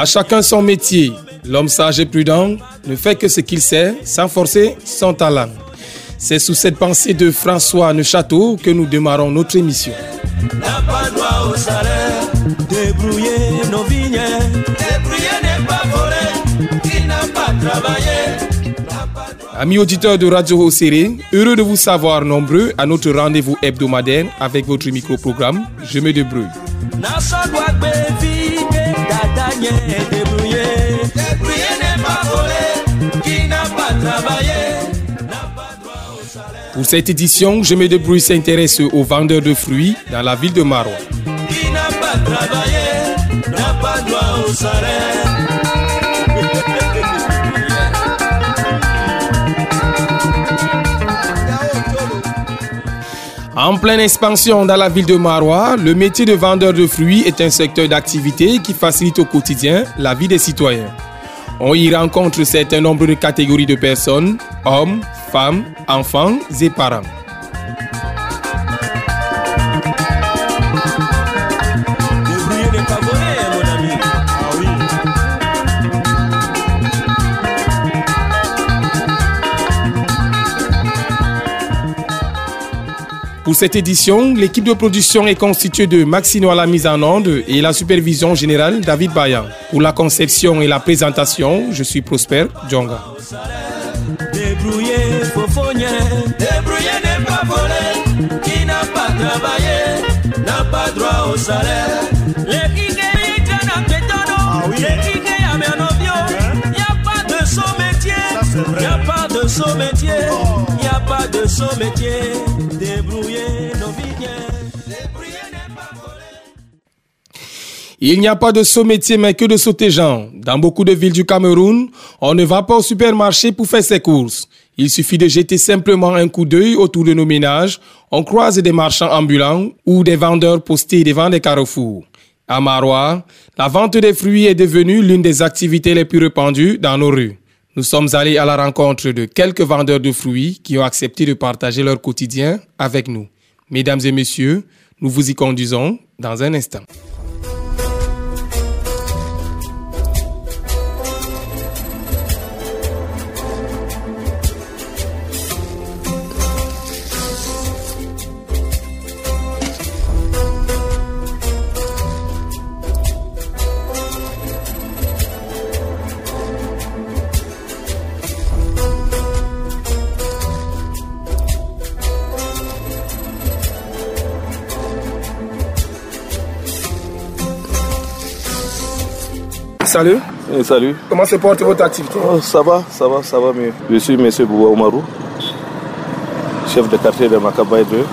À chacun son métier. L'homme sage et prudent ne fait que ce qu'il sait, sans forcer son talent. C'est sous cette pensée de François Neuchâteau que nous démarrons notre émission. n'a pas droit au salaire. Débrouiller nos vignes, débrouiller n'est pas volé, qui n'a pas travaillé. n'a pas droit- Amis auditeurs de Radio Hosséré, heureux de vous savoir nombreux à notre rendez-vous hebdomadaire avec votre micro-programme Je me débrouille. Dada nye pas qui n'a pas travaillé. Pour cette édition, Je me débrouille s'intéresse aux vendeurs de fruits dans la ville de Marois. Qui n'a pas travaillé, n'a pas droit au salaire. En pleine expansion dans la ville de Marois, le métier de vendeur de fruits est un secteur d'activité qui facilite au quotidien la vie des citoyens. On y rencontre certain nombre de catégories de personnes, hommes, femmes, enfants et parents. Pour cette édition, l'équipe de production est constituée de Maxino à la mise en onde et la supervision générale David Bayan. Pour la conception et la présentation, je suis Prosper Djonga. Débrouiller, faufonnier. Débrouiller n'est pas volé. Qui n'a pas travaillé n'a pas droit au salaire. Les kike itana petano. Les kike ya menovio. Y a pas de son métier. Y a pas de son métier. Pas de. Débrouiller nos. Il n'y a pas de saut métier mais que de sauter gens. Dans beaucoup de villes du Cameroun, on ne va pas au supermarché pour faire ses courses. Il suffit de jeter simplement un coup d'œil autour de nos ménages. On croise des marchands ambulants ou des vendeurs postés devant des carrefours. À Marois, la vente des fruits est devenue l'une des activités les plus répandues dans nos rues. Nous sommes allés à la rencontre de quelques vendeurs de fruits qui ont accepté de partager leur quotidien avec nous. Mesdames et messieurs, nous vous y conduisons dans un instant. Salut, Eh, salut. comment se porte votre activité? Oh, ça va, ça va, ça va mieux. Je suis M. Bouba Oumarou, chef de quartier de Makabaye 2,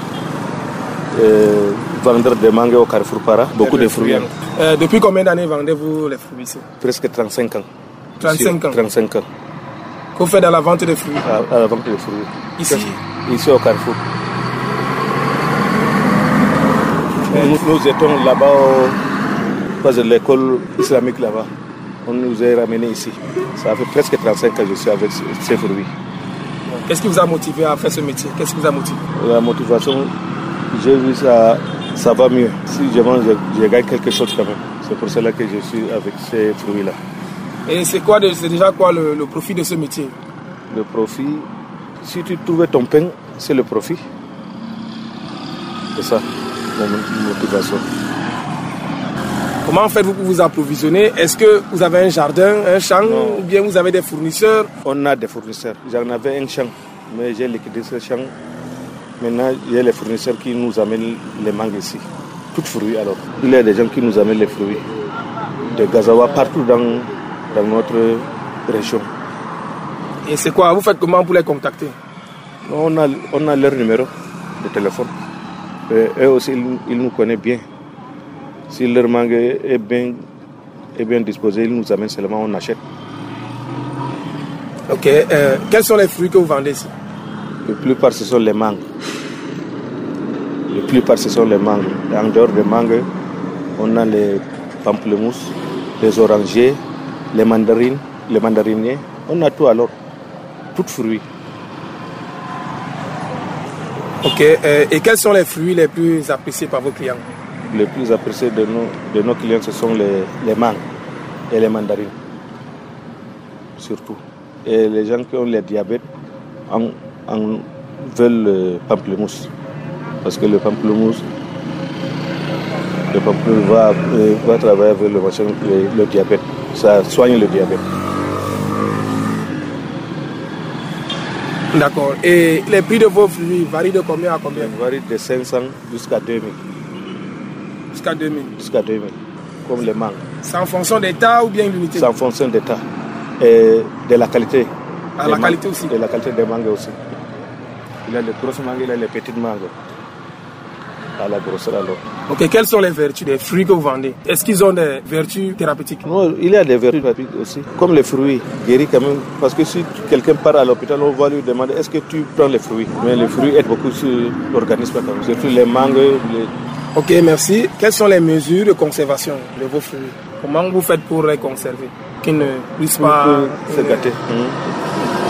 euh, vendeur de mangue au Carrefour Para, beaucoup de fruits. Euh, Depuis combien d'années vendez-vous les fruits ici? Presque 35 ans. 35 ans. 35 ans, Que vous faites dans la vente des fruits? À, à la vente de fruits. Ici? Ici au Carrefour. Nous, nous étions là-bas, au- pas de l'école islamique là-bas. On nous a ramenés ici. Ça fait presque 35 ans que je suis avec ce- ces fruits. Qu'est-ce qui vous a motivé à faire ce métier? Qu'est-ce qui vous a motivé? La motivation, j'ai vu ça, ça va mieux. Si je vends, je, je gagne quelque chose quand même. C'est pour cela que je suis avec ces fruits-là. Et c'est quoi C'est déjà quoi le, le profit de ce métier? Le profit, si tu trouves ton pain, c'est le profit. C'est ça, mon motivation. Comment faites-vous pour vous approvisionner? Est-ce que vous avez un jardin, un champ Non. ou bien vous avez des fournisseurs? On a des fournisseurs. J'en avais un champ, mais j'ai liquidé ce champ. Maintenant, il y a les fournisseurs qui nous amènent les mangues ici. Tout fruits alors. Il y a des gens qui nous amènent les fruits. De Gazawa, partout dans, dans notre région. Et c'est quoi? Vous faites comment pour les contacter? On a, on a leur numéro de téléphone. Et eux aussi, ils, ils nous connaissent bien. Si leur mangue est bien, est bien disposé, ils nous amènent seulement, on achète. Ok. euh, quels sont les fruits que vous vendez ici? La plupart, ce sont les mangues. La plupart, ce sont les mangues. En dehors des mangues, on a les pamplemousse, les orangers, les mandarines, les mandariniers. On a tout alors, tout fruits. Ok, euh, et quels sont les fruits les plus appréciés par vos clients? Les plus appréciés de nos, de nos clients, ce sont les, les mangues et les mandarines, surtout. Et les gens qui ont le diabète en, en veulent le pamplemousse. Parce que le pamplemousse, le pamplemousse va, euh, va travailler avec le, machin, le, le diabète. Ça soigne le diabète. D'accord. Et les prix de vos fruits varient de combien à combien? Ça varie de 500 jusqu'à 2000. Jusqu'à 2000. Jusqu'à 2000. Comme les mangues. C'est en fonction d'état ou bien l'unité? C'est en fonction d'état. Et de la qualité. Ah, Des la qualité aussi. De la qualité des mangues aussi. Il a les grosses mangues, il a les petites mangues. À la grosseur alors. Ok, quelles sont les vertus des fruits que vous vendez? Est-ce qu'ils ont des vertus thérapeutiques? Non, il y a des vertus thérapeutiques aussi, comme les fruits, guéris quand même. Parce que si quelqu'un part à l'hôpital, on va lui demander est-ce que tu prends les fruits? Mais les fruits aident beaucoup sur l'organisme, quand même. surtout les mangues. Les... Ok, merci. Quelles sont les mesures de conservation de vos fruits? Comment vous faites pour les conserver? Qu'ils ne puissent pas... se gâter.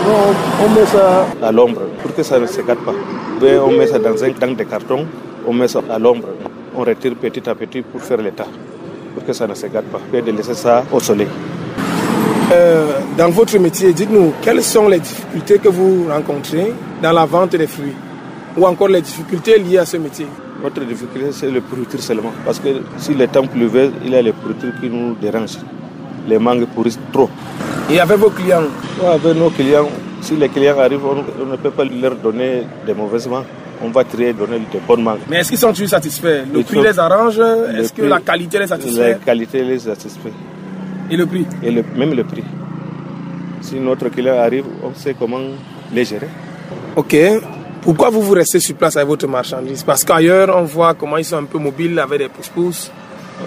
Non, on met ça à l'ombre pour que ça ne se gâte pas. Ben, on met ça dans, un, dans des cartons, on met ça à l'ombre. On retire petit à petit pour faire l'état, pour que ça ne se gâte pas. Puis de laisser ça au soleil. Euh, dans votre métier, dites-nous, quelles sont les difficultés que vous rencontrez dans la vente des fruits? Ou encore les difficultés liées à ce métier? Notre difficulté, c'est le pourriture seulement. Parce que si le temps pleuvait, il y a les pourritures qui nous dérangent. Les mangues pourrissent trop. Et avec vos clients Avec nos clients, si les clients arrivent, on, on ne peut pas leur donner des mauvaises mangues. On va trier et donner des bonnes mangues. Mais est-ce qu'ils sont toujours satisfaits? Le prix les arrange? Est-ce que la qualité les La satisfait qualité les satisfait. Et le prix? Et le- même le prix. Si notre client arrive, on sait comment les gérer. Ok. Pourquoi vous vous restez sur place avec votre marchandise? Parce qu'ailleurs, on voit comment ils sont un peu mobiles avec des pouces-pouces,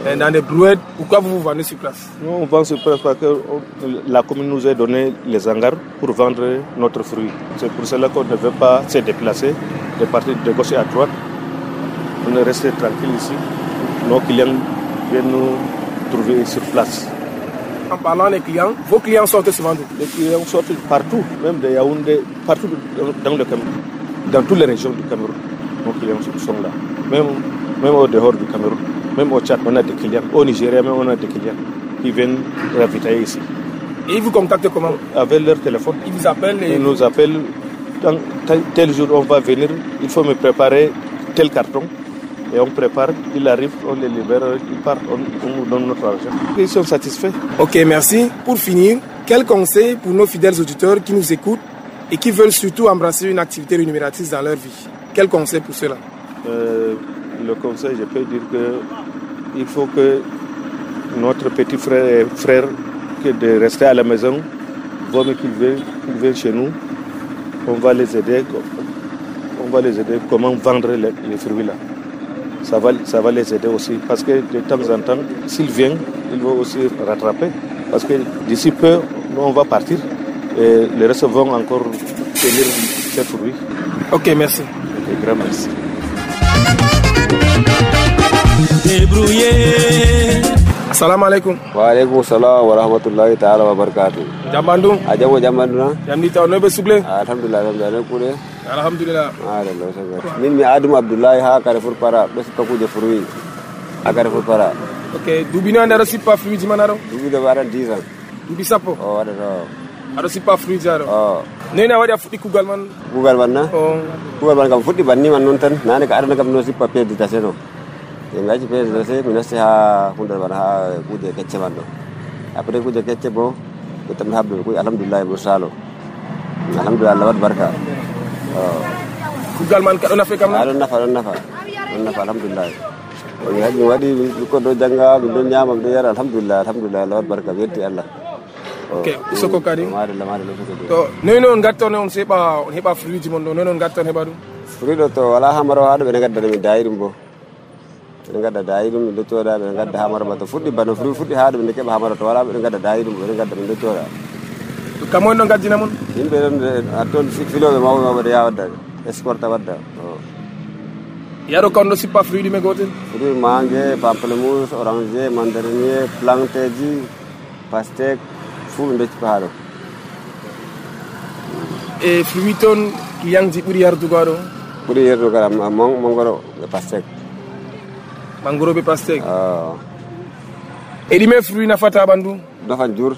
euh, dans des brouettes. Pourquoi vous vous vendez sur place? Nous, on vend sur place parce que on- la commune nous a donné les hangars pour vendre notre fruit. C'est pour cela qu'on ne veut pas se déplacer de partir de gauche à droite. On est resté tranquille ici. Nos clients viennent nous trouver sur place. En parlant des clients, vos clients sortent souvent d'où? Les clients sortent partout, même de Yaoundé, partout dans le Cameroun, dans toutes les régions du Cameroun. Nos clients sont là. Même, même au dehors du Cameroun, même au Tchad, on a des clients. Au Nigeria, même on a des clients qui viennent ravitailler ici. Et ils vous contactent comment? Avec leur téléphone, Ils vous appellent et... ils nous appellent. Tel- tel jour, on va venir, il faut me préparer tel carton. Et on prépare, il arrive, on les libère, ils partent, on, on nous donne notre argent. Ils sont satisfaits. Ok, merci. Pour finir, quel conseil pour nos fidèles auditeurs qui nous écoutent? Et qui veulent surtout embrasser une activité rémunératrice dans leur vie Quel conseil pour cela? Euh, le conseil, je peux dire que il faut que notre petit frère frère que de rester à la maison, vaut mieux qu'ils viennent chez nous. On va les aider. On va les aider comment vendre les, les fruits là. Ça va, ça va les aider aussi parce que de temps en temps, s'ils viennent, ils vont aussi rattraper. Parce que d'ici peu, nous on va partir et les restes vont encore tenir ces fruits. Ok, merci. Ok, grand merci. Assalamu alaikum. waaleykum salam wa rahmatullahi taala wa barakatu Jambandum. a jamo jamanduna Jamnita no be sugle. alhamdulillah alhamdulillah ne kuɗe Alhamdulillah. aɗallah sago min mi aduma abdoullahi ha carrefour para ɗo sikka kuje fruit a carrefour para Ok, dubino andara sippa fruit manaro? duɓiɗo ɓe aɗan 10 ans Dubi sappo. o waɗata Ado sippa fruit jaro. o Nena wadi a fuɗɗi kugal man. kuugal man na O kuugal man kam fuɗɗi banni man noon tan nane ko aɗana kam no sippa pièce détaché no e gaci pièce détaché mi nasti ha hunde man ha kuje kecce man ɗo après kuje kecce bo ɓe tan habde kuy alhamdulillah ɓe salo alhamdulillah allah waɗ barka o kugal man kaɗo nafe kam a na. ɗon nafa ɗon nafa ɗon nafa alhamdulillah. Mi haji mi waɗi ɓikkon ɗo jangga min ɗon ñama mi ɗon yara alhamdulillah alhamdulillah allah waɗ barka mi yetti allah Ok, soko kadi. To noy non gatton on seɓa on heɓa fruit ji mon ɗo noy non gatton heɓa ɗum. fruit ɗo to wala hamaro haɗo ɓeɗe gadda min dayi ɗum bo ɓeɗe gadda dayi ɗum ɓeɗo cooda ɓeɗe gadda hamaro ba to fuɗɗi bano fruit fuɗɗi haɗo ɓeɗe keɓa hamaro to wala ɓeɗe gadda dayi ɗum ɓeɗe gadda min ɗo cooda To ɗon gaddina mon. yimɓe ɗon a filoɓe mawɓe mawɓe ɗe ya wadda exporta wadda o yaɗo ɗo sippa fruit ɗume gotel fruit mangue pamplemousse orange mandarinier planteji pastèque fuu ɓe docci pa ɗo e fruit toon client ji ɓuuri yardugo ɗo ɓuuri yerdu kala mongoro e pastèque mangoro ɓe pastèque Ah, e ɗume fruit nafata ɓandu? Nafan jur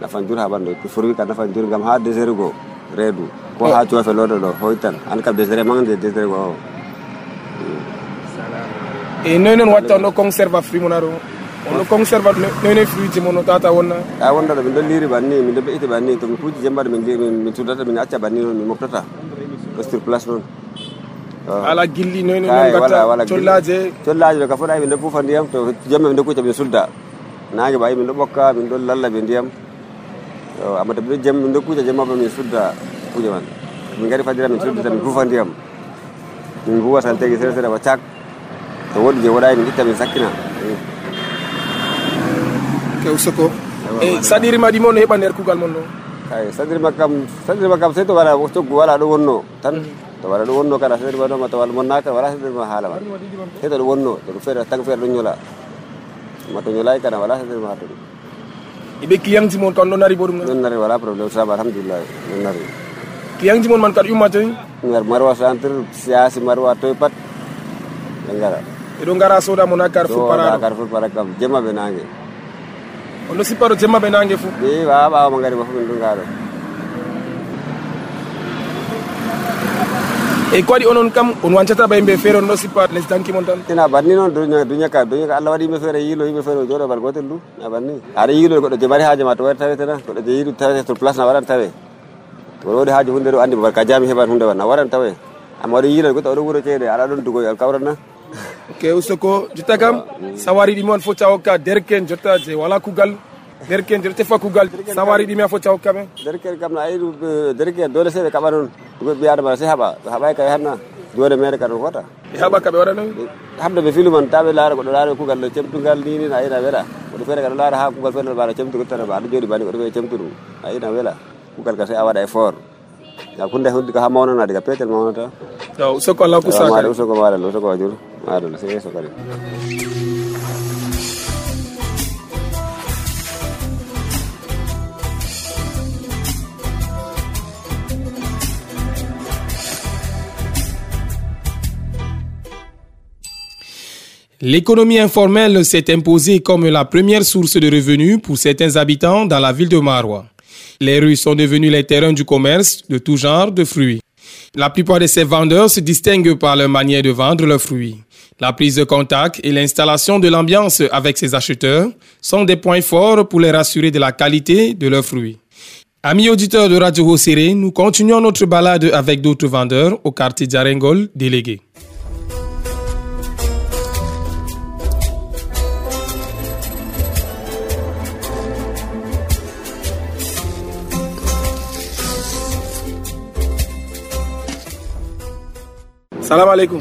nafan jur ha ɓanɗo fruit ka nafan jur gam ha désert go reedu. Ko ha coofe loɗo ɗo hoytan. An kam désert mangde désert go o e noy noon watta on ɗo conserve a fruit mon aɗo? On ɗo nene fruit mono tata wonna a wonda ɗo min ɗon liiri banni min ɗon ɓe'iti banni to mi puuji jembaɗo min min min sudata min acca banni noon min moftata ɗo sur place noon Oh. ala gilli nene wala gatta collaje collaji ɗo ka foɗa min ɗo puufa ndiyam to jemme min ɗo kucca min sudda nangue ɓayi min ɗo ɓokka min ɗon lalla ɓe ndiyam. Amma to min ɗo jem min ɗo kucca jemmaɓe min sudda kuuje man min gari fadira min suddata min puufa ndiyam. Min mbuwa saltegi sere sere wa cak to woɗi je woɗayi min itta min sakkina kew soko e saɗirima ɗi moon no heɓa nder kugal mon ɗo kay sadirma kam sadirma kam sey to waɗa coggu wala ɗo wonno tan. To waɗa ɗo wonno kada sadirma ɗoma to wala monnaka wala sadirma haala ma sey to ɗo wonno to ɗum feere tag feere ɗon ñola ma to ñolay kana wala sadirma ha to ɗum eɓe client ji mon kan ɗo nari bo ɗum ɗon ɗon nari wala probléme saba alhamdulillah ɗon nari client ji mon man kad ƴumma toy marwa centre siasi marwa toy pat. Ɓe ngara eɗo gara soda mon ha carrefour paraɗo kar para kam jemma ɓe nangue on ɗo sippa ɗo jemma ɓe nangue mangari min ɗo ngaɗo e ko waɗi onon kam on wancata bay yimɓe feere on ɗo sippa les danki mon tan ina banni noon duña duña ka duña ka allah waɗi yimɓe feere yiilo yimɓe feere o jooɗo bal gotel du na banni. Aɗa yiilo goɗɗo je mari haaje ma to waɗi tawetena goɗɗo je yiiɗi tawete to place na waɗan tawe. To wodi haaje hunde ɗo andi babal ka jami heɓan hunde wan na waɗan tawe. Amma waɗi yiilo goɗɗo oɗo wuuro ceede aɗa ɗon dugoy alkawrana ok usoko jotta kam sawari ɗimi on fo cawokka derken jotta je wala kugal derken jotta tefa kugal sawari ɗimi a fo cawokka ɓe derkel kam no ayi derkel dole se ɓe kaɓa noon ɗugo ɓi adama se haɓa ɓe haɓay kay hanna jode mere ka ɗon fota e haɓa ka ɓe waɗanoy hamde ɓe filu man taɓe laara goɗɗo laara kugal ɗo cemtugal ni ni ayina weela goɗɗo feere kaɗo laara ha kugal feere mbaɗa cemtugo tan aɗa jooɗi bani goɗɗo feere cemtu ɗum ayina weela kugal ka se a waɗa effort ya hunde hundi ko ha mawnana diga petel mawnata usoko allah kusaka usoko maɗal usoko wajur L'économie informelle s'est imposée comme la première source de revenus pour certains habitants dans la ville de Maroua. Les rues sont devenues les terrains du commerce de tout genre de fruits. La plupart de ces vendeurs se distinguent par leur manière de vendre leurs fruits. La prise de contact et l'installation de l'ambiance avec ses acheteurs sont des points forts pour les rassurer de la qualité de leurs fruits. Amis auditeurs de Radio Hosséré, nous continuons notre balade avec d'autres vendeurs au quartier Djarengol délégué. salam aleykum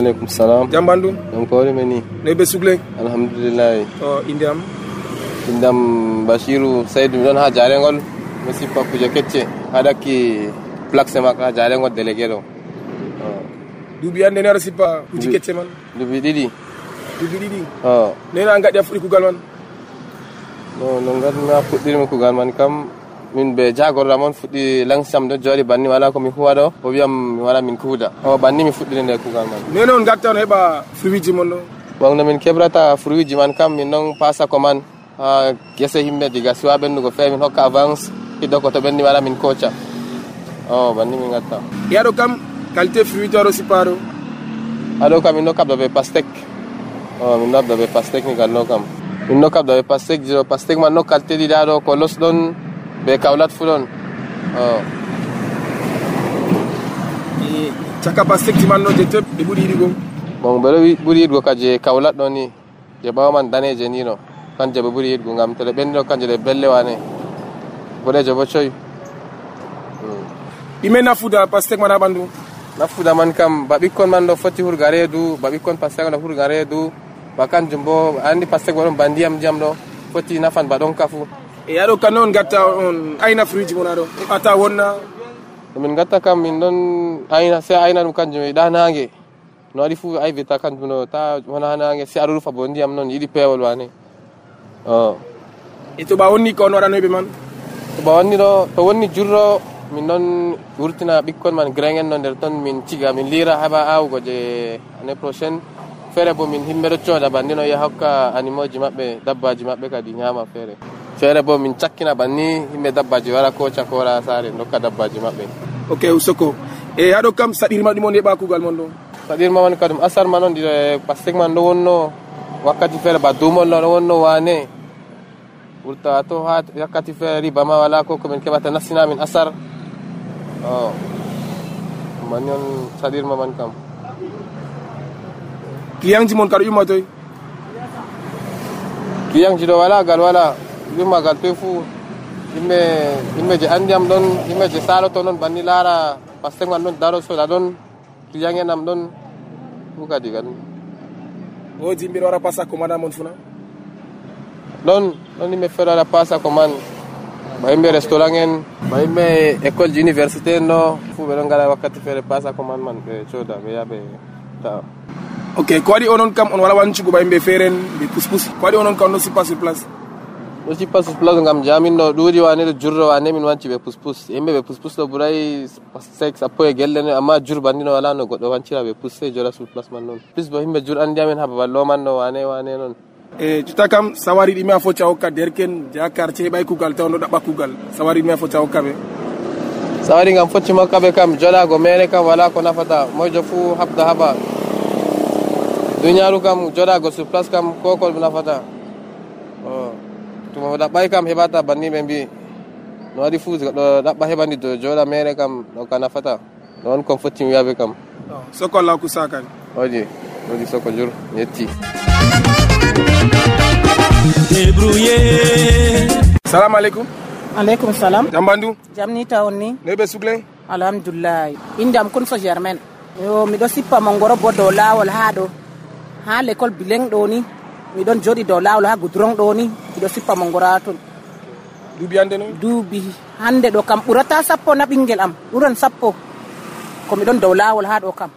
alaikum salam jam ɓandu jam kowre men oh, ni noyi ɓe sukle alhamdoulillahi o inde am inde am bachiru saydou mi ɗon ha jarengol mi sippa kuje kecce haɗakki place makko ha jarengol délégué ɗo duuɓi hannde ne aɗa sippa kecce man duuɓi ɗiɗi duuɓi ɗiɗi o noyi na gaɗi a kugal man. No no gadmi a fuɗɗirmi kugal man. Kam min ɓe jagorɗam on fuɗɗi langsam ɗo jooɗi banni wala komi huwa ɗo o wiyam mi wala min kuuda o banni mi fuɗɗiri nder kugal man. Ne non gatta on heɓa fruit ji mon ɗo. bon no min keɓrata fruit ji man kam min ɗon pasa ko man ha gese yimɓe diga. Suwa ɓendugo fewi min hokka avance hiddo ko to ɓenni wala min koca o banni min gatta Yaɗo kam qualité fruit aɗo sippa ɗo. aɗo kam min ɗo kabda ɓe pastek o min ɗo ɓe pastek ni gal ɗo kam. Min ɗo kabda ɓe pastek ji ɗo pastek man ɗo kalte ɗiɗi ɗo ko los ɗon ɓe kawlat fu ɗon o E Caka pastek ji man ɗo je teb ɓe ɓuuri yiɗigo. bon ɓeɗo ɓuuri yiɗgo ka je kawlat ɗo ni je man daneje ni ɗo kanje ɓe ɓuuri yiɗgo gam to ɗe ɓenni ɗo kanje ɗe belle wane boɗejo bo coyi Ɗime nafuda pastek man ha ɓandu. nafuda man kam ba ɓikkon man ɗo foti hurga reedu ba ɓikkon pastek ɗo hurga reedu ba kanjum bo a andi pastek bo ɗon ba ndiyam ndiyam ɗo foti nafan ba ɗon kafu E yaɗo kam non gatta on ayna fruit mon aɗo. Heɓata wonna. min gatta kam min ɗon ayna se ayna ɗum kanjum yiɗa nangue no waɗi fuu ay wiyata kanjum no ta wona hanage si aɗa rufa bo ndiyam noon yiɗi peewol wane o. E to ɓa wonni ko on waɗanoɓe man? To ɓa wanni ɗo to wonni jurro min noon wurtina ɓikkon man gregen no nder toon min ciga min lira heɓa awugo je année prochaine feere bo min himɓe ɗo cooda banni no yaha hokka animaux ji maɓɓe dabbaji maɓɓe kadi ñaama feere feere bo min cakkina banni yimɓe dabbaji wara ko wara saare dokka dabbaji maɓɓe. Ok usoko. E haɗo kam saɗirma ɗum on heɓa kugal mon ɗo? Saɗirma man kadum asar man on ɗiɗo pastek man ɗo wonno wakkati feere ba dumol no ɗo wonno wane. Wurta to ha wakkati feere riba ma wala ko komin keɓata nassina min asar. O manni on saɗirma man kam. Client ji mon kaɗo ƴumma toy client ji ɗo wala gal wala ƴumma gal toy fuu yimɓe yimɓe je andiyam ɗon yimɓe je saloto noon banni laara pastek man ɗon daro soda ɗon client en am ɗon fu kadi kadi wodi yimɓe ɗo wara passa commanda mon funa? Ɗon ɗon yimɓe feere waɗa passa commande ba yimɓe restaurant en ba yimɓe école ji université en ɗo fuu ɓe ɗon gara wakkati feere passa commande man ɓe cooda ɓe yaha ɓe tawa ok ko waɗi onon kam on wala wancugo ɓa yimɓe feeren ɓe puspus ko waɗi onon kam on ɗo sippa sur place ɗo sur place ngam jamin ɗo ɗuuɗi wane ɗo jurro wane min wanci ɓe puspus yimɓe ɓe puspus ɗo ɓuray sek sappo e gelle no amma jur banni no wala no goɗɗo wancira ɓe pus sey joɗa sur place man noon plus bo yimɓe jur andi amen ha babal ɗo man no wane wane noon e jotta kam sawari ɗime a focca hokka derken ja quartier heɓay kugal taw ɗo ɗaɓɓa kugal sawari ɗime a focca hokka ɓe sawari ngam focci makka ɓe kam joɗago mere kam wala ko nafata moyjo fuu habda haɓa duniyaru kam joɗago sur place kam ko ko nafata o tuma ɗaɓɓay kam heɓata banni ɓe mbi no waɗi fuu ɗo ɗaɓɓa heɓani do joɗa mere kam ɗo ka nafata ɗo on kon fotti mi wiyaɓe kam. Sokolla ku sakani oji oji soko jur yetti débrouiller salamu aleykum aleykum salam. Jam bandu jam ni. Tawon ni noyi ɓe sugle alhamdulillahi indam kon so germaine yo miɗo sippa mongoro bo dow lawol ha ɗo ha l'école bileng ɗo ni miɗon joɗi dow lawol ha goudron ɗo ni. Miɗo sippa mongoro ha ton duuɓi hande noon duuɓi hande ɗo kam. Ɓurata sappo na ɓinguel am. Ɓuran sappo ko miɗon dow lawol ha ɗo kam.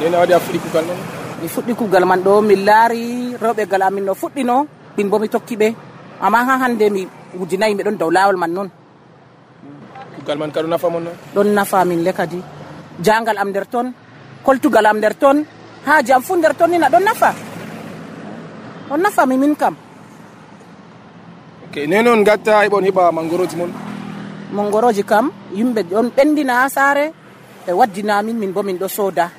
Nene waɗi a fuɗi kugal noon mi fuɗɗi kugal man ɗo min laari rewɓe gal amin no fuɗɗino min bo mi tokki ɓe. Amma ha hande mi wujinayi miɗon dow lawol man noon kugal man kaɗo nafa mon ɗon nafa min le kadi. Jangal am nder ton koltugal am nder ton ha jam fu nder ton ni na ɗon nafa o nafami min kam. Ok ne noon gatta heɓon heɓa mangoroji moon mangoroji kam yimɓe ɗon ɓendina ha saare ɓe waddinamin min bo min ɗo sooda.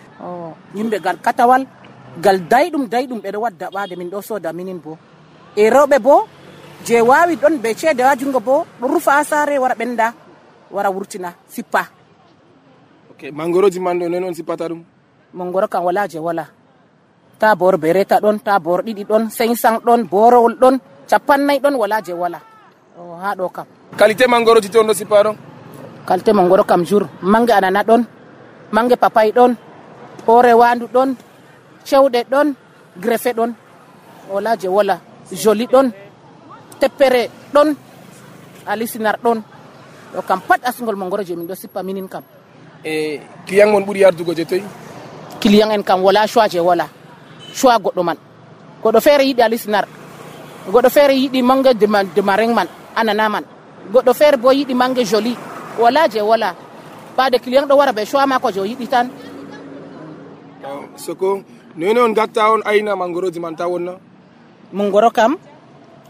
Yimɓe gal katawal gal dayɗum dayɗum ɓeɗo wadda ɓaade min ɗo sooda minin bo. E rewɓe bo je wawi ɗon be ceede ha jungo bo ɗo rufa ha saare wara ɓenda wara wurtina sippa. Ok mangoroji man ɗo non on sippata ɗum? Mangoro kam wala je wala. Ta bor bereta ɗon ta bor ɗiɗi ɗon sensan ɗon borowol ɗon capannayyi ɗon wala je wala. O ha ɗo kam. Qualité mangoroji to on ɗo sippa ɗon kalte mongoro kam jour mange anana ɗon mange papay ɗon hoore wandu ɗon cewɗe ɗon greffe ɗon wala je wala. Joli ɗon teppere ɗon alisinar ɗon ɗo kam pat asgol mongoro je min ɗo sippa minin kam. E client mon ɓuuri yardugo je toyi client en kam wala choix je wala choix goɗɗo man. Goɗɗo feere yiɗi alisinar goɗɗo feere yiɗi mange de marin man anana man. Goɗɗo feere bo yiɗi mange joli. Wala je wala. Ɓade client ɗo wara be choix mako je o yiɗi tan. Soko nene on gatta on ayna mangoroji man ta wonna? Mongoro kam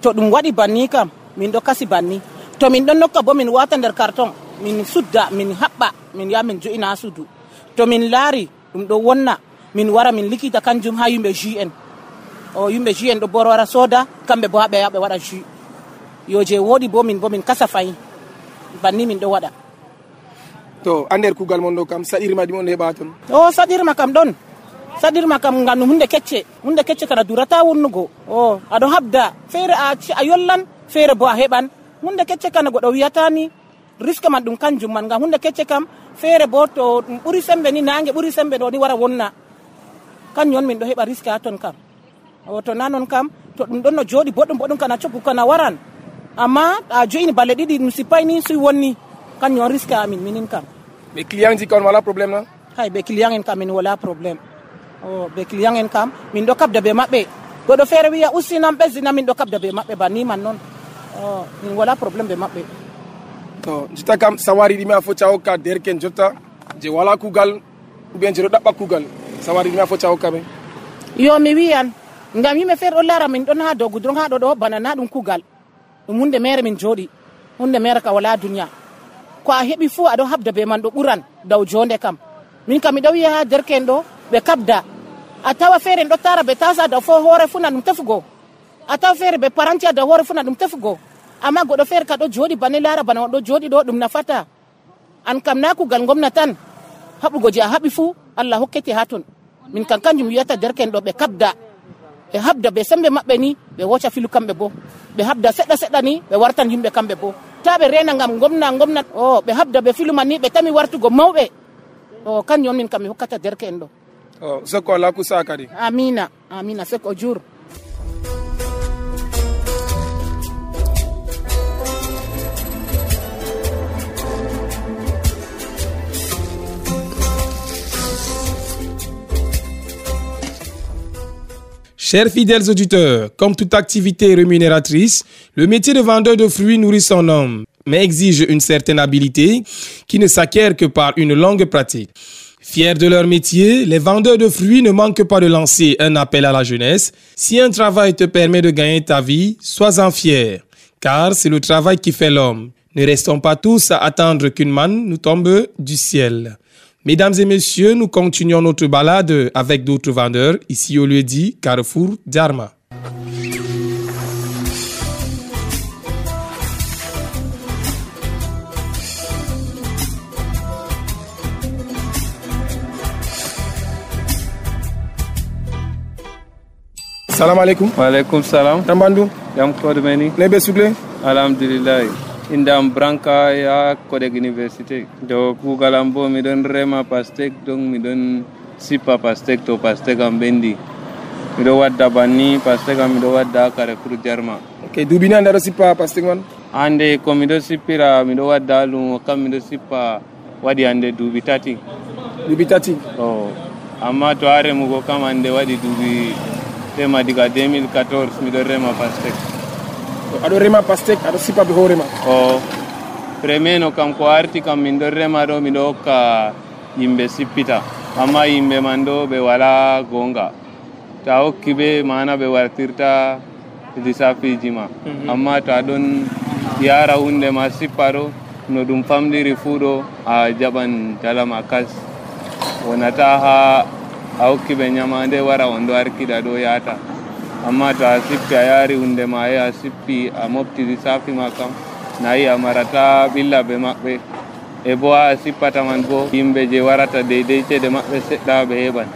to ɗum waɗi banni kam min ɗo kasi banni. To min ɗon nokka bo min wata nder carton min sudda min haɓɓa min yaha min jo'ina ha suudu to min laari ɗum ɗo wonna min wara min likita kanjum ha yimɓe jus en o yimɓe jus en ɗo bo wara sooda kamɓe bo haɓe yaɓe waɗa jus yo je woɗi bo min bo min kasa fayi banni min ɗo waɗa. To a nder kugal mon ɗo kam saɗirma ɗum on heɓa toon o saɗirma kam ɗon. Saɗirma kam ngam hunde kecce. Hunde kecce kada durata wonnugo. O aɗo habda. Feere a a yollan feere bo a heɓan. Hunde kecce kana goɗo wiyatani risque man ɗum kanjum man. Ngam hunde kecce kam feere bo to ɗum ɓuri sembe ni nangue ɓuri sembe ɗo ni wara wonna kanjum on min ɗo heɓa risque ha ton kam. O to na non kam to ɗum ɗon no jooɗi boɗɗum boɗɗum kana coggu kana waran. Amma a joyini balle ɗiɗi ɗum sippay ni suy wonni. Kanjum on risque amin minin kam. Ɓe client ji ka on wala probléme na? Hay ɓe client en kam min wala probléme o be client en kam min ɗo kabda be maɓɓe. Goɗɗo feere wiya ustinam ɓesdina min ɗo kabda be maɓɓe ba niman noon o min wala probléme be maɓɓe. To jita kam sawari ɗime a foti a hokka derken jotta je wala kugal ou bien je ɗo ɗaɓɓa kugal sawari ɗime a foti a hokka ɓe yo mi wiyan. Ngam yimɓe feere ɗo lara min ɗon ha dow gudron ha ɗo ɗo bana na ɗum kugal. Ɗum hunde mere min jooɗi hunde mere ka wala duniya ko a heɓi fuu aɗo habda be man ɗo ɓuran dow jonde kam. Min kam miɗo wiya ha derke'en ɗo ɓe kabda. A tawa feere en ɗo tara ɓe tasa dow fo hoore funa ɗum tefugo. A tawa feere ɓe paranti a dow hoore funa ɗum tefugo. Amma goɗɗo feere ka ɗo jooɗi bane lara bana on ɗo jooɗi ɗo ɗum nafata. An kam na kugal gomna tan. Haɓugo je a haɓi fuu allah hokkete ha ton. Min kan kanjum wiyata derken ɗo ɓe kabda ɓe habda ɓe sembe maɓɓe ni ɓe woca filu kamɓe bo. Ɓe habda seɗɗa seɗɗa ni ɓe wartan yimɓe kamɓe bo. Ta ɓe rena gam gomna gomna o ɓe habda ɓe filu man ni ɓe tami wartugo mawɓe. O kanjum on min kam mi hokkata derke en ɗo. O sokko ala kusa kadi. Amina amina sek o Chers fidèles auditeurs, comme toute activité rémunératrice, le métier de vendeur de fruits nourrit son homme, mais exige une certaine habilité qui ne s'acquiert que par une longue pratique. Fiers de leur métier, les vendeurs de fruits ne manquent pas de lancer un appel à la jeunesse. Si un travail te permet de gagner ta vie, sois-en fier, car c'est le travail qui fait l'homme. Ne restons pas tous à attendre qu'une manne nous tombe du ciel. Mesdames et messieurs, nous continuons notre balade avec d'autres vendeurs ici au lieu dit Carrefour d'Arma. Salam alaikum. Walaikum salam. Tambandu. Jam kode meni. Nebe sugle. Alhamdulillah. indam branca ya kodek universite. do kugal ambo miɗon rema pastek dong miɗon sippa pastek to pastek am ɓendi miɗo wadda banni pastek am miɗo wadda kare Oke, jarma ok duuɓi ni pastek man Ande ko miɗo sippira miɗo wadda lumo kam miɗo sippa waɗi hannde duuɓi tati duuɓi tati o amma to ha remugo kam hannde waɗi duuɓi tema diga 2014 miɗo rema pastek. Ado rema pastek, ado sipa be horema. o premieno kam ko arti kam min ɗon rema ɗo miɗo hokka yimɓe sippita amma yimɓe man ɗo ɓe wala gonga. Ta hokki ɓe mana ɓe wartirta lisafiji ma amma to ɗon yara hunde ma sippa ɗo no ɗum famɗiri fuu ɗo a jaɓan dalama kas wonata ha a hokki ɓe ñamande wara on ɗo arkiɗa ɗo yata amma to a sippi a yaari hunde ma ye a sippi a mofti lissafi ma kam nayi a marata ɓilla ɓe maɓɓe e bo ha a sippata man bo yimɓe je warata deydey cede maɓɓe seɗɗa ɓe heɓan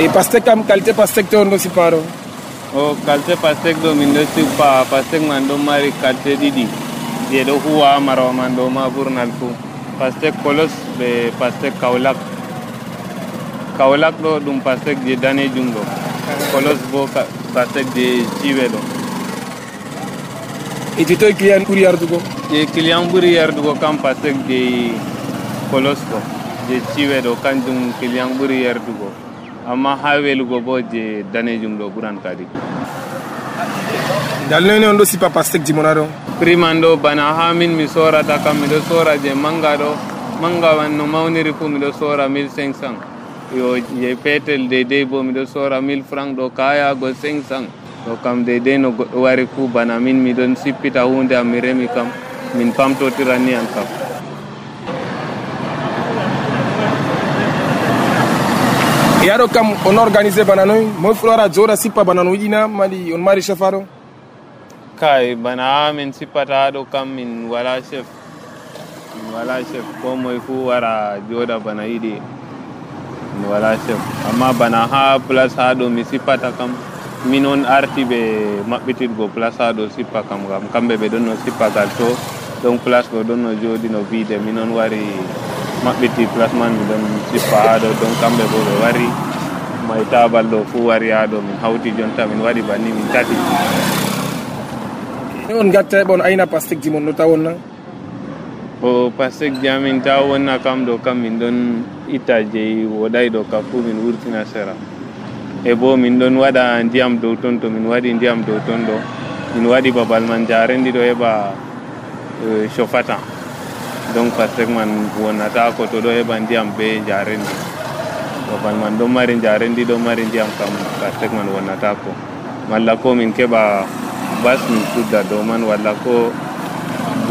E pastek kam qualité pastek to on do sipa do. o kalte pastek ɗo min ɗo sippa pastek man ɗon mari kalte ɗiɗi je ɗo huwa ha marawa man ɗo ma ɓurnal fuu pastek kolos ɓe pastek kawlak kawlak ɗo ɗum pastek je danejum ɗo kolos bo pastek je ciwe ɗo E ti toy client ɓuri yardugo. je client ɓuri yardugo kam pastek je kolos ɗo je ciwe ɗo kanjum client ɓuri yardugo amma ha welugo bo je danejum ɗo ɓuran kadi Dal nene on do sipa pastek jimona do. prix man ɗo bana ha min mi sorata kam miɗo sora je manga ɗo manga man no mawniri fu miɗo sora 1500 yo je petel deydey bo miɗo sora 1000 franc ɗo kayago 500 ɗo kam deydey no goɗɗo wari fu bana min miɗon sippita hunde am mi remi kam. Min pamtotiran ni an kam. E ado kam on organisé bana noy, moy flora joɗa sippa bana no yiɗina mali on mari chefaro. kay bana ha min sippata ɗo kam min wala chef. Min wala chef ko moye fu wara joɗa bana yiɗi wala chef amma bana ha place ha ɗo mi sippata kam min on arti ɓe maɓɓitirgo place ha ɗo sippa kam gam. Kamɓe ɓe ɗon no sippa gal to ɗon place ɗo ɗon no joɗi no viide min on wari maɓɓiti place man mi ɗon sippa ha ɗo ɗon kamɓe bo ɓe wari mai tabal ɗo fu wari ha ɗo min hawti jonta min waɗi banni min tati. On gatta bon ayna ji mon no tawon. O pasek jamin ta wonna kam ɗo kam min ɗon itta jeyi woɗay ɗo ka fuu min wurtina sera. E bo min ɗon waɗa ndiyam dow ton to min waɗi ndiyam dow ton ɗo min waɗi babal man jarendi ɗo heɓa chofata donc pasek man wonata ko to ɗo heɓa ndiyam be jarendi babal man ɗon mari jarendi ɗo mari ndiyam kam que man wonata ko. Malla ko min keɓa bas min sudda dow man walla ko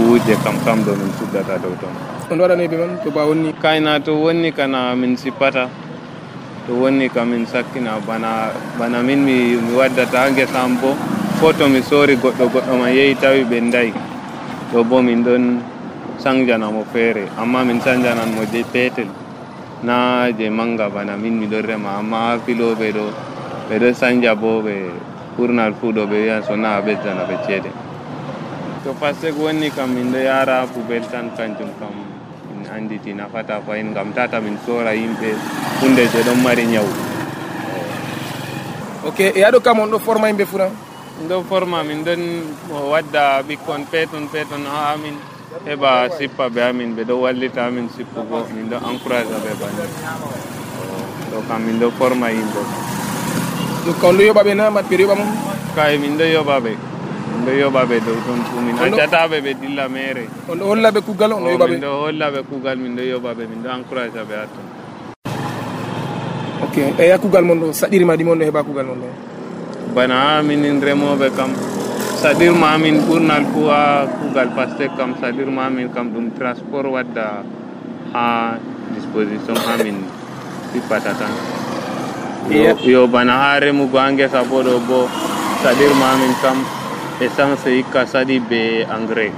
buuje kam kam ɗo min suddata dow ton on waɗani ɓe man to ba wonni kayna to wonni kana min sippata to wonni ka min sakkina bana bana min mi, mi waddata gesa gesam bo ko to mi sori goɗɗo goɗɗo ma yehi tawi ɓe ndayi ɗo bo min ɗon sanjanamo feere amma min sanjanan mo je petel na je manga bana min ɗon rema amma ha filoɓe ɗo ɓe ɗo sanja bo ɓe ɓurnal fuu ɗo ɓe wiyan so na ɓeddana ɓe ceede to pasek wonni kam min ɗo yara pubel tan kanjum kam min anditi nafata fayin ngam tata min sora yimɓe hunde je ɗon mari ñawu ok e aɗo kam on ɗo forma yimɓe funa? Min ɗo forma min ɗon wadda ɓikkon peton peton ha amin heɓa sippa ɓe amin ɓe ɗo wallita amin sippugo min ɗo encourage aɓe bani ɗo kam min ɗo forma yimɓe ɗum kam ɗo yoɓaɓe na mat ɓeɗo yoɓa mum kay min ɗo yoɓa ɓe min ɗo yoɓa ɓe dow ton fu min accataɓe ɓe dilla mere. On ɗo holla ɓe kuugal on ɗo yoɓa ɓe min ɗo holla ɓe kuugal min ɗo yoɓa ɓe min ɗo encourage ɓe hatton ok eya kuugal mon ɗo saɗirima ɗi mon ɗo heɓa kuugal mon ɗo bana ha minin remoɓe kam saɗirma amin ɓurnal fu ha kuugal pastek kam saɗirma amin kam ɗum transport wadda ha disposition amin sippata tan yo, bana ha remugo ha ngesa bo ɗo bo saɗirma amin kam essence hikka saɗi be engrais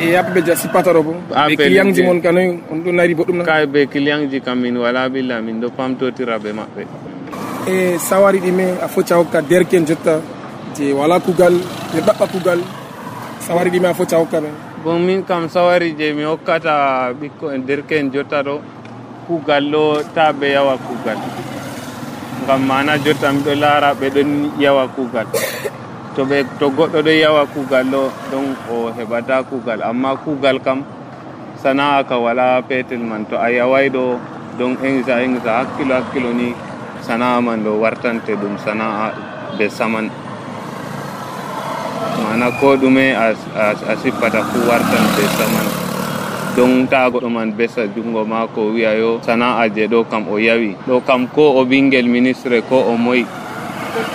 e yaɓe ɓe ja sippata ɗo bo ɓe client ji mon kanoy on ɗo nari boɗɗum na kay be client ji kam min wala billa min ɗo pamtotira be maɓɓe e sawari ɗime a foti a hokka derken jotta je wala kuugal ɓe ɓaɓɓa kuugal sawari ɗime a foti a hokka ɓe bon min kam sawari je mi hokkata ɓikko derken jotta ɗo kuugal ɗo ta ɓe yawa kuugal ngam mana jotta miɗo laara ɓe ɗon yawa kuugal to ɓe to goɗɗo ɗo yawa kuugal ɗo ɗon o heɓata kuugal amma kuugal kam sana'a ka wala petel man. To a yaway ɗo don engsa engsa hakkilo hakkilo ni sana'a man ɗo wartante ɗum sana'a be saman. Mana ko ɗume a, sippata fu wartan be saman don ta goɗɗo man besa jungo mako wiya yo sana'a je ɗo kam o yawi. Ɗo kam ko o ɓingel ministre ko o moyi.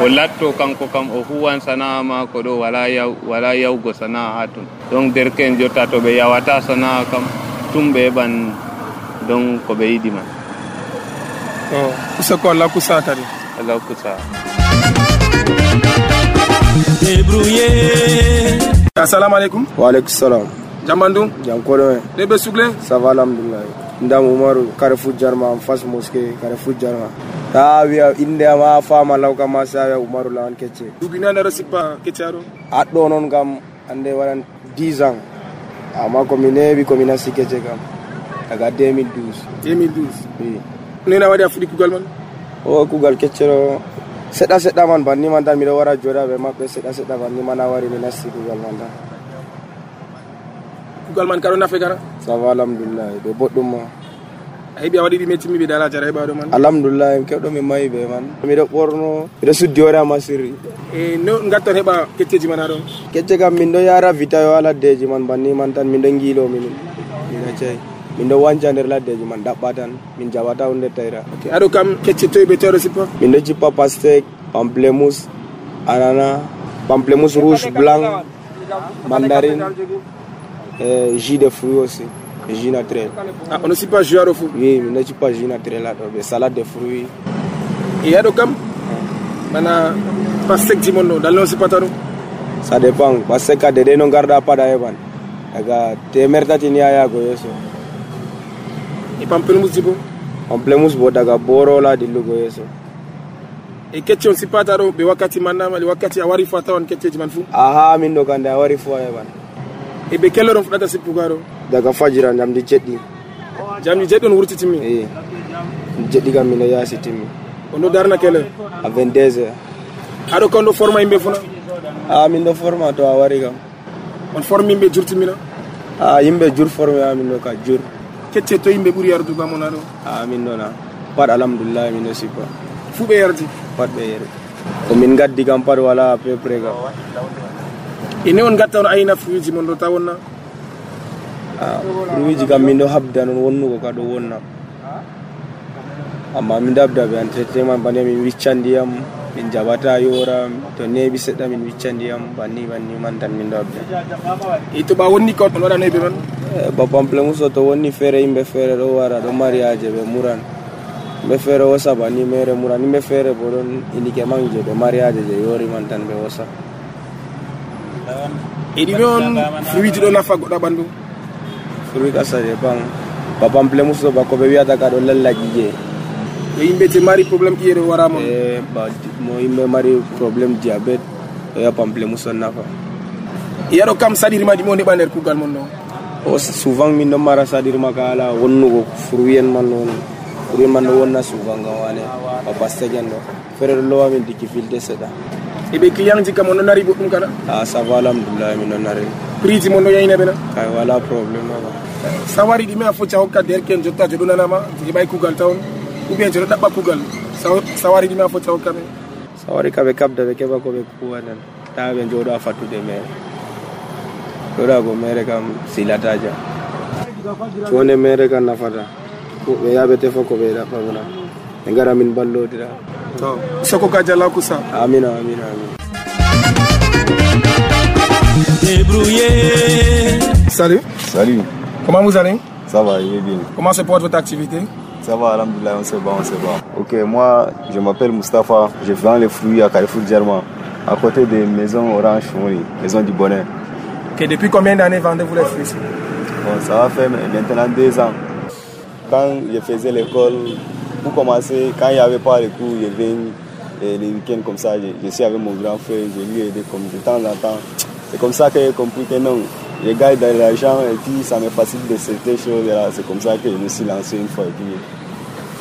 O latto kanko kam o huwan sana'a mako ɗo wala yaw wala yawgo sana'a ha ton. Donc derken jotta to ɓe yawata sana'a kam tum ɓe heɓan don ko ɓe yiɗi man. O kusa ko allah kusa kadi allah kusa. Débrouillé assalamu aleykum. Waaleykum salam jambandu? Jam koɗo ne ɓe sugle ça va Alhamdoulilah. ndam umaru carrefour jarma en face mosqué carrefour jarma. Ta wiya inde ma fama law kam ma sa wiya umaru lawan kecce duuɓi nane aɗa sippa keccaɗo aɗɗo noon kam ande waɗan 10 ans amma komi neewi komi nasti kecce kam daga 2012 2012 oui nena waɗi a fuɗi kugal man? O kugal kecce ɗo seɗɗa seɗɗa man banni man tan miɗo wara joɗa ɓe maɓɓe seɗɗa seɗɗa banni man a wari mi nasti kugal man tan kuugal man kaɗo nafe kara ça va alhamdoulillahi ɓe boɗɗum ma a heeɓi a waɗi ɗi mettimi ɓe dala jara heɓaɗo man. Alhamdoulillahi keɓɗo mi mayi ɓe man. Miɗo ɓorno miɗo suddi hoore ama sirri e no gatton heɓa kecceji man aɗon kecce kam min ɗo yara vita yo ha laddeji man. Banni man tan min ɗo giilo minin min accayi min ɗo wanca nder laddeji man. Ɗaɓɓa tan min jaɓata hunde tayra ok aɗo kam kecce toye ɓe tewɗo sippa min ɗo jippa pastek pamplemus anana pamplemus rouge blanc mandarine e jus de fruit aussi. Jus naturel. A ono sippa jus aɗo fo oui min ɗo jippa jus naturel ɓe salade de fruit e aɗo kam mana no sippata ɗum ça dépend. Pastek ka dede no garɗa paɗa heɓan daga temer tati ni a yago yeeso e pampelmus ji bo daga borola dillugo yeeso e kecce on sippata ɗo ɓe wakkati mannama ɗe wakkati a wari fo a tawan kecceji man fuu aha min ɗo kande a wari fo a heɓan e ɓe kelloɗon fuɗɗata sippugo aɗo daga fajira jamdi jeɗɗi jamdi jeɗɗi on wurtitimmi i jeɗɗi kam mino yaasi timmi on ɗo darna kele a 22 heures aɗo kon ɗo forma yimɓe funa? A min ɗo forma to a wari kam. On forme yimɓe jurtimina a yimɓe jur forme amin ɗo ka jur. Kecce to yimɓe ɓuuri yardugo amona ɗo a min ɗona pat alhamdoulillahi min ɗo sippa fuu ɓe yardi? Pat ɓe yardi. Komin gaddi kam pat wala à peu près kam ine on gatta on ayna fruiji mon ɗo ta wonna? Fruiji kam min ɗo habda noon wonnugo ka ɗo wonna. Amma min dabda ɓe entretainement bane min wiccan ndiyam min jaɓata yora to neɓi seɗɗa min wicca ndiyam banni banni man tan min ɗo habda e to ɓa wonni kawt on waɗanoy ɓe man ba pamplemousse o to wonni feere yimɓe feere ɗo wara ɗo mariage ɓe muran. Yimɓe feere wosa banni mere muran. Yimɓe feere bo ɗon inike man je ɓe mariage je yori man tan ɓe wosa e ɗi noon fruiji ɗo nafa goɗɗo ɓandu fruit kasa je pan ba muso ba ko ɓe wiyata ka ɗo lalla je e yimɓe te mari probléme ƴiyere warama e ba mo yimɓe mari probléme diabète ɗo wiya pample muso nafa yaɗo kam saɗirima ɗimo neɓa nder kugal mon ɗo o souvent min ɗo mara saɗirma ka ala wonnugo fruit en man noon fruit man ɗo wonna souvent gam wane ba pastèque en ɗo feere ɗo lowa min difficulté seɗɗa e ɓe client ji kam on ɗo nari boɗɗum kada a ça va alhamdoulilah mi ɗo nari prix ji mon ɗo yayine ɓena ay wala probléme aba. Sa wari me a foti a hokka derken jotta joɗo nanama heɓay kugal tawon ou bien joɗo ɗaɓɓa kuugal sa wari ɗime a foti a hokka ɓe sa wari kaɓe kabda ɓe keɓa koɓe kuwa nen tawa ɓe jooɗo a fattude mere ɗoɗago mere kam silataja jonde mere kam nafata ɓe yaɓe tefa ko ɓe ɗaɓɓamina ɓe gara min ballodira to soko ka jalla kusa amina amina amina Débrouiller. Salut. Salut. Comment vous allez? Ça va, il est bien. Comment se porte votre activité? Ça va, alhamdoulilah, on se bat, on se bat. Ok, moi, je m'appelle Mustapha, je vends les fruits à Carrefour Germain, à côté des maisons Orange, oui, maison du bonheur. Ok, depuis combien d'années vendez-vous les fruits? Bon, ça va faire maintenant deux ans. Quand je faisais l'école, pour commencer, quand il n'y avait pas les cours, je venais et les week-ends comme ça, je, je, suis avec mon grand frère, je lui ai aidé comme de temps en temps. C'est comme ça que j'ai compris que non, je gagne de l'argent et puis ça me facilite de certaines choses. Là. C'est comme ça que je me suis lancé une fois et puis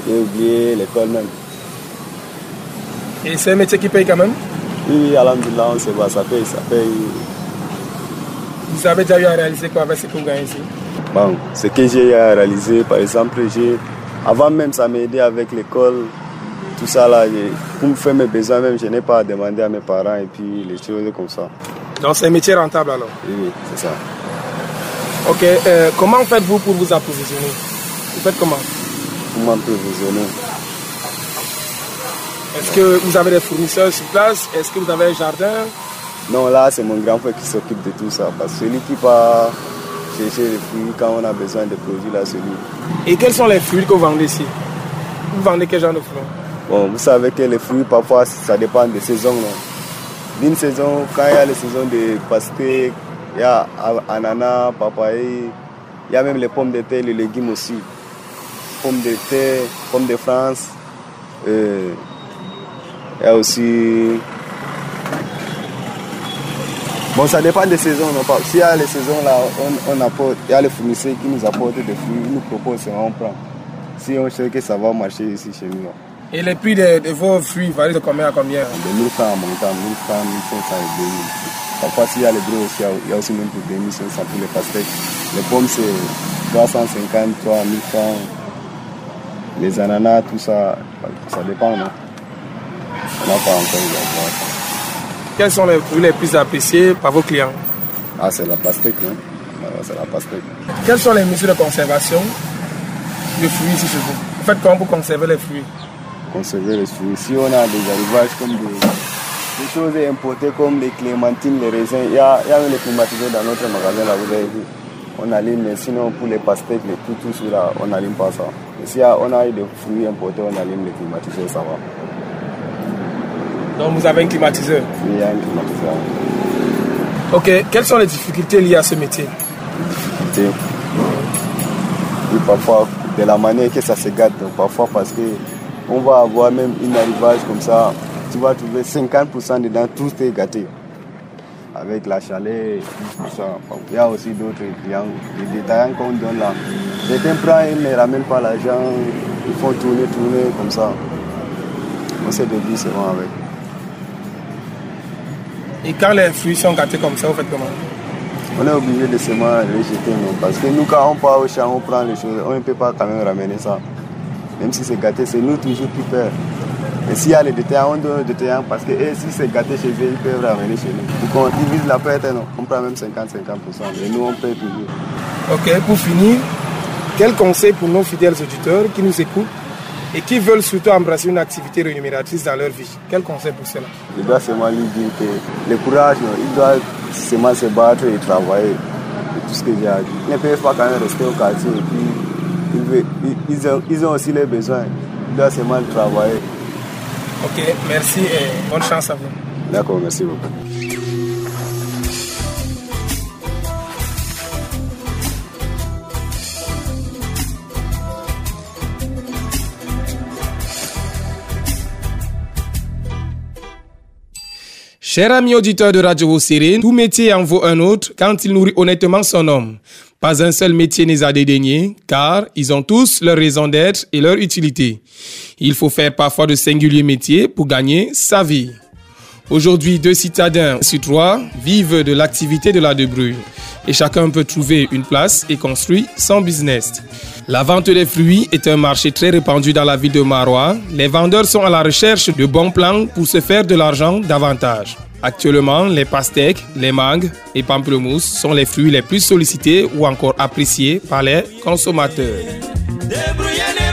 j'ai oublié l'école même. Et c'est un métier qui paye quand même? Oui, oui, alhamdulillah, on se voit, ça paye, ça paye. Vous avez déjà eu à réaliser quoi avec ce que vous gagnez ici? Bon, ce que j'ai eu à réaliser, par exemple, j'ai avant même ça m'aidait avec l'école, tout ça là, pour me faire mes besoins même, je n'ai pas à demander à mes parents et puis les choses comme ça. Donc c'est un métier rentable alors? Oui, oui c'est ça. Ok, euh, comment faites-vous pour vous approvisionner? Vous faites comment? Pour m'approvisionner. Est-ce que vous avez des fournisseurs sur place? Est-ce que vous avez un jardin? Non, là c'est mon grand frère qui s'occupe de tout ça. Parce que celui qui part chercher les fruits quand on a besoin de produits là, c'est lui. Et quels sont les fruits que vous vendez ici? Vous vendez quel genre de fruits? Bon, vous savez que les fruits, parfois, ça dépend des saisons. D'une saison, quand il y a les saisons de pastèques, il y a ananas, papaye, il y a même les pommes de terre, les légumes aussi. Pommes de terre, pommes de France. Euh, il y a aussi. Bon, ça dépend des saisons. S'il y a les saisons là, on, on, apporte, il y a les fournisseurs qui nous apportent des fruits, ils nous proposent on prend. Si on sait que ça va marcher ici chez nous. Et les prix de, de vos fruits varient de combien à combien? De 1000 francs à montant, 1000 francs, 1500 et 2000. Parfois, s'il y a les gros aussi, il y a aussi même pour 2500 pour les pastèques. Les pommes, c'est 350, 3000 francs. Les ananas, tout ça, ça dépend, non On n'a pas encore eu. Quels sont les fruits les plus appréciés par vos clients Ah, c'est la pastèque, hein C'est la pastèque. Quelles sont les mesures de conservation des fruits ici chez vous? Vous faites comment pour conserver les fruits? Conserver les fruits. Si on a des arrivages comme des, des, choses importées comme les clémentines, les raisins, il y a, il y a même les climatiseurs dans notre magasin là, vous avez vu. On allume, mais sinon pour les pastèques, les tout, tout là, on n'allume pas ça. Si on a des fruits importés, on allume les climatiseurs, ça va. Donc vous avez un climatiseur Oui, il y a un climatiseur. Ok, quelles sont les difficultés liées à ce métier? Difficultés Oui, parfois, de la manière que ça se gâte, parfois parce que on va avoir même une arrivage comme ça, tu vas trouver 50% dedans, tout est gâté. Avec la chaleur, tout ça. Il y a aussi d'autres clients, les détaillants qu'on donne là. Certains prennent, ils ne ramènent pas l'argent, ils font tourner, tourner comme ça. On se débrouille seulement avec. Et quand les fruits sont gâtés comme ça, vous faites comment? On est obligé de seulement rejeter. Non? Parce que nous, quand on part au champ, on prend les choses, on ne peut pas quand même ramener ça. Même si c'est gâté, c'est nous toujours qui perdons. Et s'il y a les détaillants, on donne les détaillants parce que si c'est gâté chez eux, ils peuvent ramener chez nous. Donc on divise la perte, non? on prend même 50-50%. Et nous, on paye toujours. Ok, pour finir, quel conseil pour nos fidèles auditeurs qui nous écoutent et qui veulent surtout embrasser une activité rémunératrice dans leur vie Quel conseil pour cela? Je dois seulement lui dire que le courage, il doit seulement se battre et travailler. Tout ce que j'ai à dire. Ils ne peuvent pas quand même rester au quartier et puis ils ont, ils ont aussi les besoins. Ils doivent seulement travailler. Ok, merci et bonne chance à vous. D'accord, merci beaucoup. Cher ami auditeur de Radio Rosséré, tout métier en vaut un autre quand il nourrit honnêtement son homme. Pas un seul métier n'est à dédaigner, car ils ont tous leur raison d'être et leur utilité. Il faut faire parfois de singuliers métiers pour gagner sa vie. Aujourd'hui, deux citadins sur trois vivent de l'activité de la débrouille et chacun peut trouver une place et construire son business. La vente des fruits est un marché très répandu dans la ville de Marois. Les vendeurs sont à la recherche de bons plans pour se faire de l'argent davantage. Actuellement, les pastèques, les mangues et pamplemousses sont les fruits les plus sollicités ou encore appréciés par les consommateurs.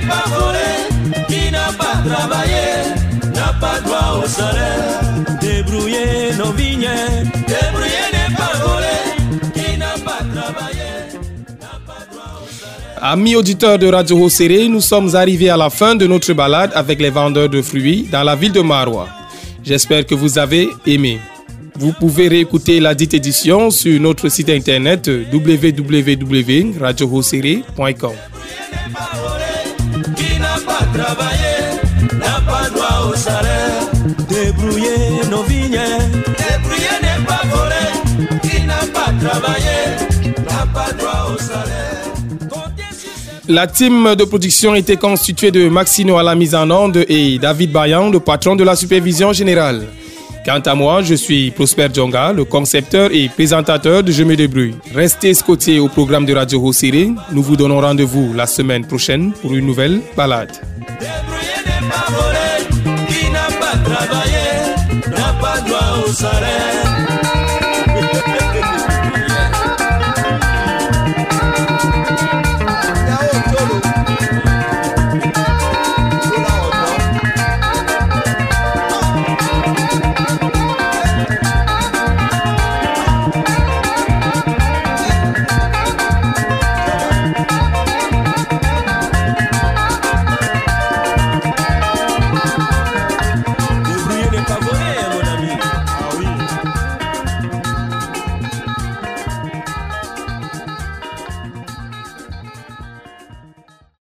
Pas voler, qui n'a pas travaillé n'a pas droit au salaire. Nos vignes, débrouiller n'est pas voler, qui n'a pas travaillé. Amis auditeurs de Radio Rosséré, nous sommes arrivés à la fin de notre balade avec les vendeurs de fruits dans la ville de Marois. J'espère que vous avez aimé. Vous pouvez réécouter la dite édition sur notre site internet. Débrouiller nos vignes, La team de production était constituée de Maxino à la mise en onde et David Bayan, le patron de la supervision générale. Quant à moi, je suis Prosper Djonga, le concepteur et présentateur de Je me débrouille. Restez scotché au programme de Radio Rosséré. Nous vous donnons rendez-vous la semaine prochaine pour une nouvelle balade. Qui n'a pas travaillé n'a pas droit au salaire.